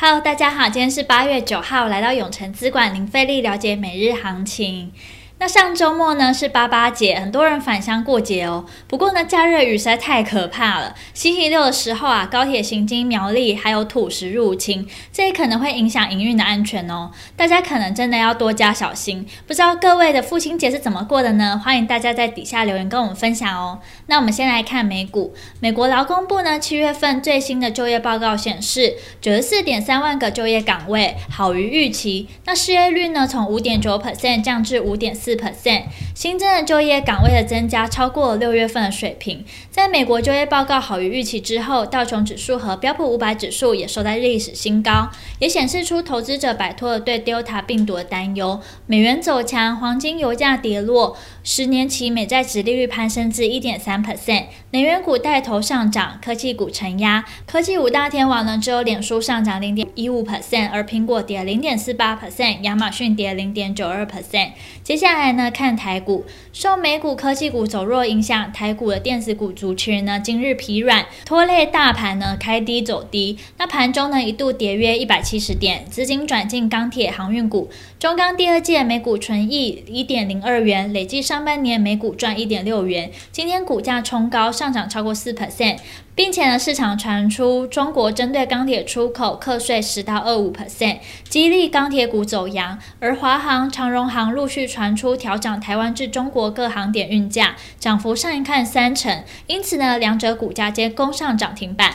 Hello，大家好，今天是八月九号，来到永诚资管零费力了解每日行情。那上周末呢是八八节，很多人返乡过节哦。不过呢，假日雨实在太可怕了。星期六的时候啊，高铁行经苗栗，还有土石入侵，这也可能会影响营运的安全哦。大家可能真的要多加小心。不知道各位的父亲节是怎么过的呢？欢迎大家在底下留言跟我们分享哦。那我们先来看美股，美国劳工部呢七月份最新的就业报告显示，九十四点三万个就业岗位，好于预期。那失业率呢从五点九 percent 降至五点四。四 percent 新增的就业岗位的增加超过了六月份的水平。在美国就业报告好于预期之后，道琼指数和标普五百指数也收在历史新高，也显示出投资者摆脱了对 Delta 病毒的担忧。美元走强，黄金、油价跌落，十年期美债值利率攀升至一点三 percent。能源股带头上涨，科技股承压。科技五大天王呢，只有脸书上涨零点一五 percent，而苹果跌零点四八 percent，亚马逊跌零点九二 percent。接下来。再来呢，看台股，受美股科技股走弱影响，台股的电子股族群呢，今日疲软，拖累大盘呢开低走低。那盘中呢一度跌约一百七十点，资金转进钢铁、航运股。中钢第二季每股纯益一点零二元，累计上半年每股赚一点六元。今天股价冲高，上涨超过四 percent。并且呢，市场传出中国针对钢铁出口课税十到二五 percent，激励钢铁股走扬。而华航、长荣航陆续传出调涨台湾至中国各航点运价，涨幅上一看三成。因此呢，两者股价皆攻上涨停板。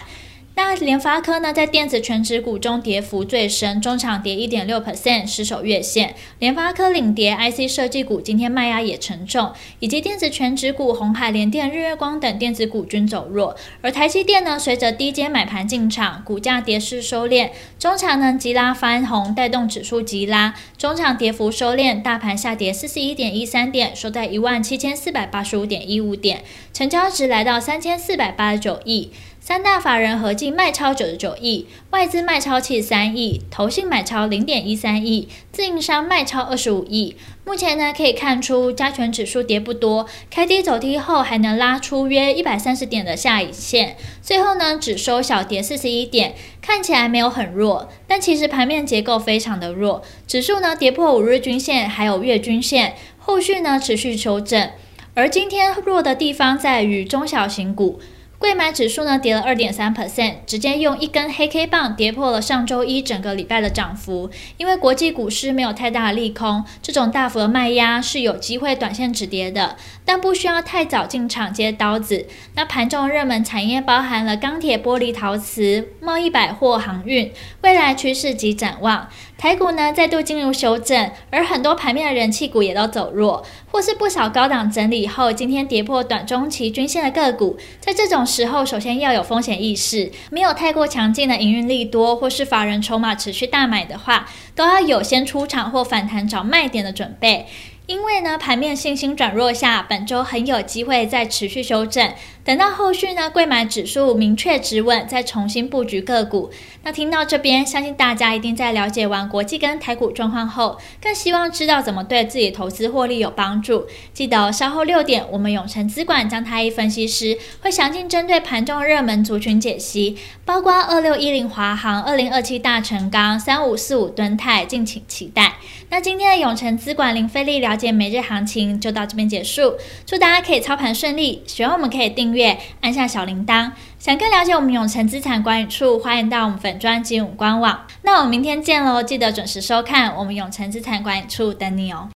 那联发科呢，在电子权值股中跌幅最深，中场跌一点六 percent，失守月线。联发科领跌，IC 设计股今天卖压也沉重，以及电子权值股红海联电、日月光等电子股均走弱。而台积电呢，随着低阶买盘进场，股价跌势收敛，中场呢急拉翻红，带动指数急拉，中场跌幅收敛，大盘下跌四十一点一三点，收在一万七千四百八十五点一五点，成交值来到三千四百八十九亿。三大法人合计卖超九十九亿，外资卖超七十三亿，投信买超零点一三亿，自营商卖超二十五亿。目前呢，可以看出加权指数跌不多，开低走低后还能拉出约一百三十点的下影线，最后呢只收小跌四十一点，看起来没有很弱，但其实盘面结构非常的弱，指数呢跌破五日均线，还有月均线，后续呢持续修正，而今天弱的地方在于中小型股。柜买指数呢跌了二点三 percent，直接用一根黑 K 棒跌破了上周一整个礼拜的涨幅。因为国际股市没有太大的利空，这种大幅的卖压是有机会短线止跌的，但不需要太早进场接刀子。那盘中热门产业包含了钢铁、玻璃、陶瓷、贸易、百货、航运，未来趋势及展望。台股呢再度进入修正，而很多盘面的人气股也都走弱，或是不少高档整理后今天跌破短中期均线的个股，在这种时候首先要有风险意识，没有太过强劲的营运利多，或是法人筹码持续大买的话，都要有先出场或反弹找卖点的准备。因为呢，盘面信心转弱下，本周很有机会再持续修正。等到后续呢，柜买指数明确止稳，再重新布局个股。那听到这边，相信大家一定在了解完国际跟台股状况后，更希望知道怎么对自己投资获利有帮助。记得稍后六点，我们永诚资管张太一分析师会详尽针对盘中热门族群解析，包括二六一零华航、二零二七大成钢、三五四五敦泰，敬请期待。那今天的永诚资管零费力了解每日行情就到这边结束，祝大家可以操盘顺利。喜欢我们可以订阅，按下小铃铛。想更了解我们永诚资产管理处，欢迎到我们粉专及我们官网。那我们明天见喽，记得准时收看我们永诚资产管理处等你哦。